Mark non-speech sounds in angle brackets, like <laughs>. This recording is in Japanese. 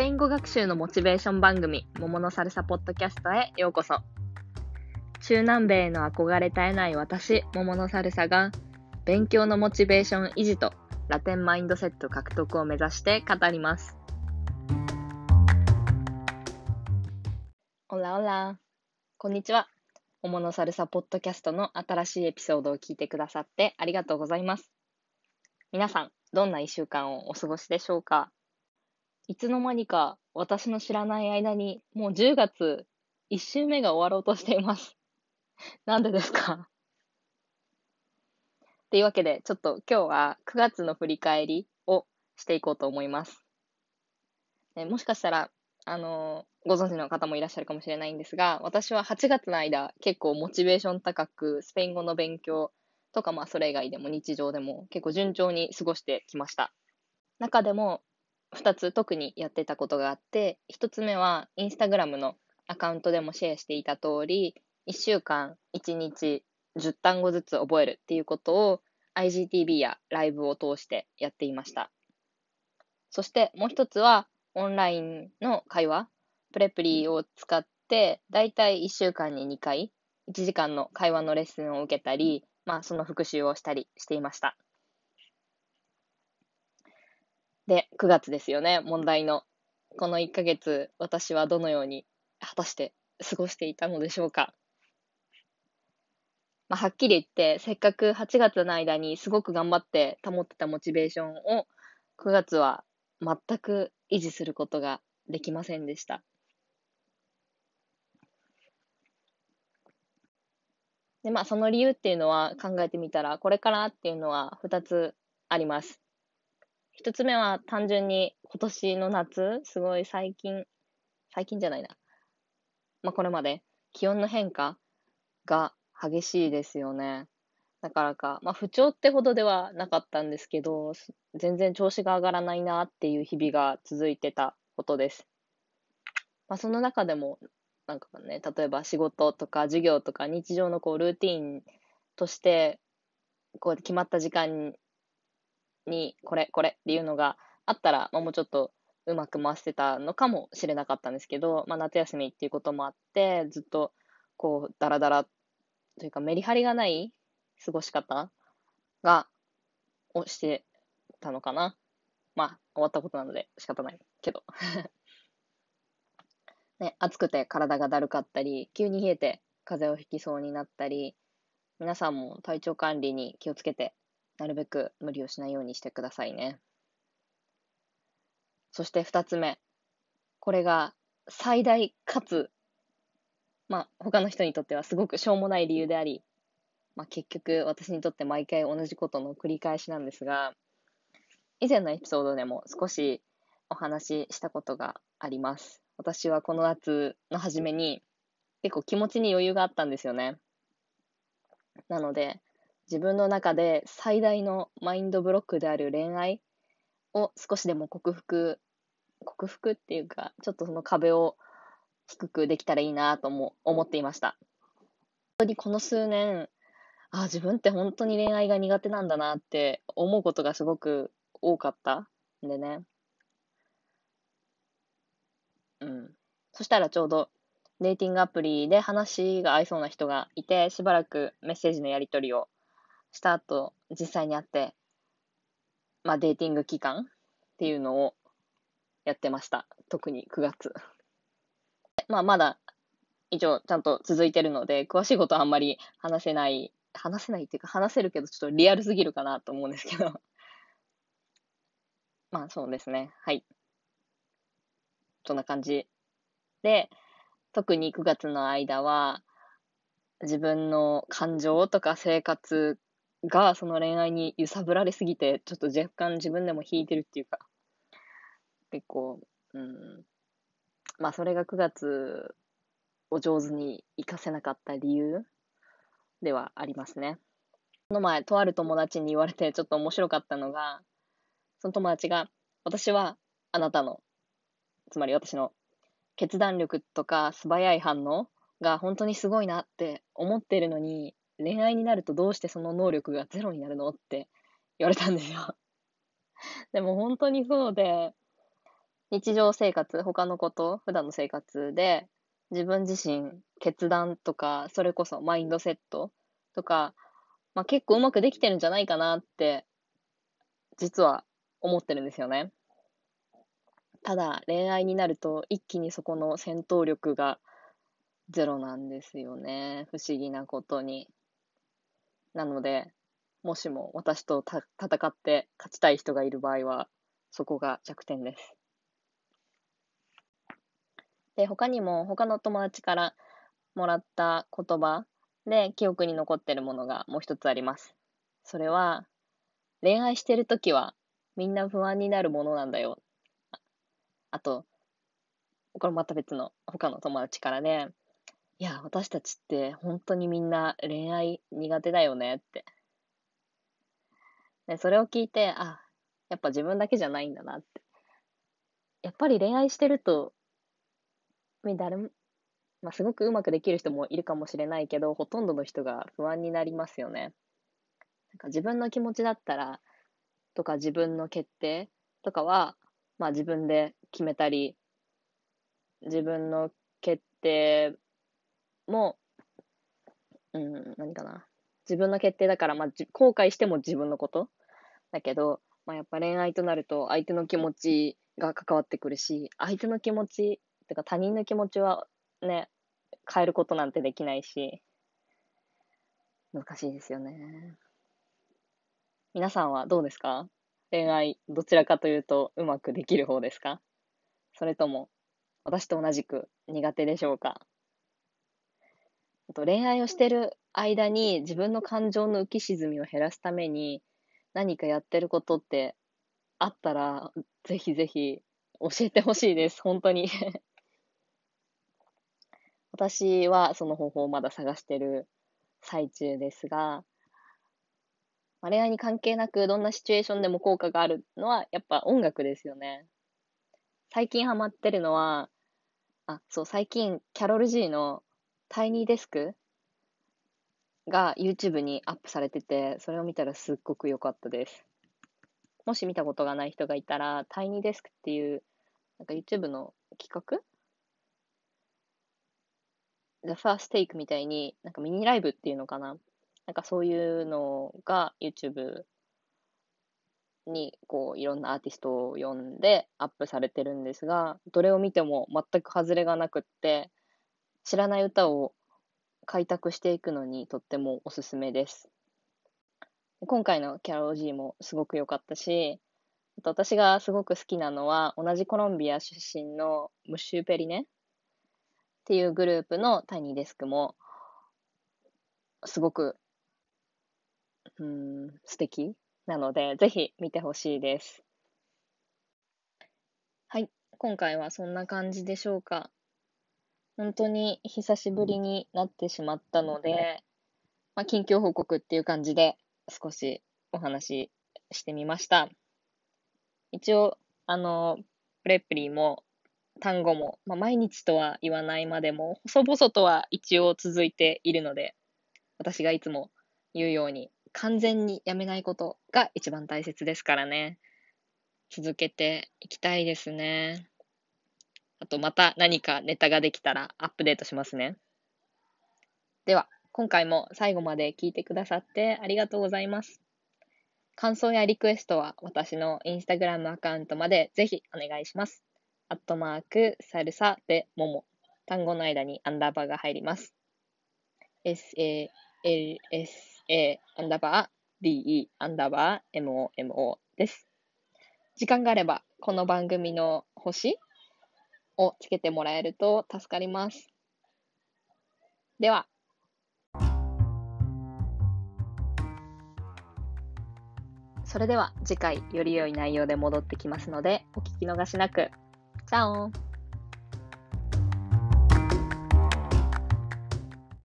ペイン語学習のモチベーション番組、桃のサルサポッドキャストへようこそ。中南米への憧れ絶えない私、桃のサルサが、勉強のモチベーション維持とラテンマインドセット獲得を目指して語ります。 Hola hola。こんにちは。桃のサルサポッドキャストの新しいエピソードを聞いてくださってありがとうございます。皆さん、どんな一週間をお過ごしでしょうか？いつの間にか私の知らない間にもう10月1週目が終わろうとしています。<laughs> なんでですか？というわけで、ちょっと今日は9月の振り返りをしていこうと思います。もしかしたら、あのご存知の方もいらっしゃるかもしれないんですが、私は8月の間、結構モチベーション高く、スペイン語の勉強とか、まあそれ以外でも日常でも結構順調に過ごしてきました。中でも、2つ特にやってたことがあって、1つ目はインスタグラムのアカウントでもシェアしていた通り、1週間1日10単語ずつ覚えるっていうことを IGTV やライブを通してやっていました。そしてもう一つはオンラインの会話、プレプリを使って、だいたい1週間に2回、1時間の会話のレッスンを受けたり、まあその復習をしたりしていました。で、9月ですよね、問題の。この1ヶ月、私はどのように果たして過ごしていたのでしょうか。まあ、はっきり言って、せっかく8月の間にすごく頑張って保ってたモチベーションを9月は全く維持することができませんでした。で、まあ、その理由っていうのは考えてみたら、これからっていうのは2つあります。一つ目は単純に今年の夏、すごい最近、最近じゃないな。まあ、これまで気温の変化が激しいですよね。だからか、まあ、不調ってほどではなかったんですけど、全然調子が上がらないなっていう日々が続いてたことです。まあ、その中でも、なんかね、例えば仕事とか授業とか日常のこうルーティンとして、こう決まった時間にこれこれっていうのがあったら、まあ、もうちょっとうまく回してたのかもしれなかったんですけど、まあ、夏休みっていうこともあってずっとこうダラダラというかメリハリがない過ごし方がをしてたのかな。まあ終わったことなので仕方ないけど。<laughs> ね、暑くて体がだるかったり急に冷えて風邪をひきそうになったり皆さんも体調管理に気をつけてなるべく無理をしないようにしてくださいね。そして二つ目。これが最大かつ、まあ他の人にとってはすごくしょうもない理由であり、まあ結局私にとって毎回同じことの繰り返しなんですが、以前のエピソードでも少しお話ししたことがあります。私はこの夏の初めに結構気持ちに余裕があったんですよね。なので、自分の中で最大のマインドブロックである恋愛を少しでも克服、克服っていうか、ちょっとその壁を低くできたらいいなとも思っていました。本当にこの数年、あ自分って本当に恋愛が苦手なんだなって思うことがすごく多かったんでね。うん。そしたらちょうどデーティングアプリで話が合いそうな人がいて、しばらくメッセージのやり取りをした後、実際に会って、まあ、デーティング期間っていうのをやってました。特に9月。まあ、まだ、一応、ちゃんと続いてるので、詳しいことはあんまり話せない、話せないっていうか、話せるけど、ちょっとリアルすぎるかなと思うんですけど。<laughs> まあ、そうですね。はい。そんな感じ。で、特に9月の間は、自分の感情とか生活がその恋愛に揺さぶられすぎて、ちょっと若干自分でも引いてるっていうか、結構、うん、まあそれが9月を上手に活かせなかった理由ではありますね。この前、とある友達に言われてちょっと面白かったのが、その友達が、私はあなたの、つまり私の決断力とか素早い反応が本当にすごいなって思ってるのに、恋愛になるとどうしてその能力がゼロになるのって言われたんですよ。<laughs> でも本当にそうで、日常生活、他のこと、普段の生活で、自分自身、決断とか、それこそマインドセットとか、まあ、結構うまくできてるんじゃないかなって、実は思ってるんですよね。ただ、恋愛になると、一気にそこの戦闘力がゼロなんですよね。不思議なことに。なので、もしも私と戦って勝ちたい人がいる場合は、そこが弱点です。で、他にも他の友達からもらった言葉で記憶に残ってるものがもう一つあります。それは、恋愛してるときはみんな不安になるものなんだよ。あと、これまた別の他の友達からね、いや、私たちって本当にみんな恋愛苦手だよねって。で、それを聞いて、あ、やっぱ自分だけじゃないんだなって。やっぱり恋愛してると誰も、まあ、すごくうまくできる人もいるかもしれないけど、ほとんどの人が不安になりますよね。なんか自分の気持ちだったら、とか自分の決定とかは、まあ自分で決めたり、自分の決定も、うん、何かな。自分の決定だから、まあ、後悔しても自分のことだけど、まあ、やっぱ恋愛となると相手の気持ちが関わってくるし、相手の気持ちてか他人の気持ちはね、変えることなんてできないし、難しいですよね。皆さんはどうですか？恋愛、どちらかというとうまくできる方ですか？それとも、私と同じく苦手でしょうか？あと恋愛をしてる間に自分の感情の浮き沈みを減らすために何かやってることってあったら、ぜひぜひ教えてほしいです。本当に <laughs> 私はその方法をまだ探してる最中ですが、ま、恋愛に関係なくどんなシチュエーションでも効果があるのはやっぱ音楽ですよね。最近ハマってるのは、あ、そう、最近キャロル G のタイニーデスクが YouTube にアップされてて、それを見たらすっごく良かったです。もし見たことがない人がいたら、タイニーデスクっていう、なんか YouTube の企画？The First Take みたいに、なんかミニライブっていうのかな？なんかそういうのが YouTube にこういろんなアーティストを呼んでアップされてるんですが、どれを見ても全く外れがなくって、知らない歌を開拓していくのにとってもおすすめです。今回のキャロ G もすごく良かったし、あと私がすごく好きなのは同じコロンビア出身のムッシュ・ペリネっていうグループのタイニーデスクも、すごく、うん、素敵なので、ぜひ見てほしいです。はい。今回はそんな感じでしょうか。本当に久しぶりになってしまったので、まあ、近況報告っていう感じで少しお話ししてみました。一応、あの、プレプリも単語も、まあ、毎日とは言わないまでも、細々とは一応続いているので、私がいつも言うように、完全にやめないことが一番大切ですからね。続けていきたいですね。あとまた何かネタができたらアップデートしますね。では、今回も最後まで聞いてくださってありがとうございます。感想やリクエストは私のインスタグラムアカウントまでぜひお願いします。アットマーク、サルサでもも。単語の間にアンダーバーが入ります。salsa アンダーバー de アンダーバー momo です。時間があれば、この番組の星をつけてもらえると助かります。では。それでは次回より良い内容で戻ってきますのでお聞き逃しなく。チャオ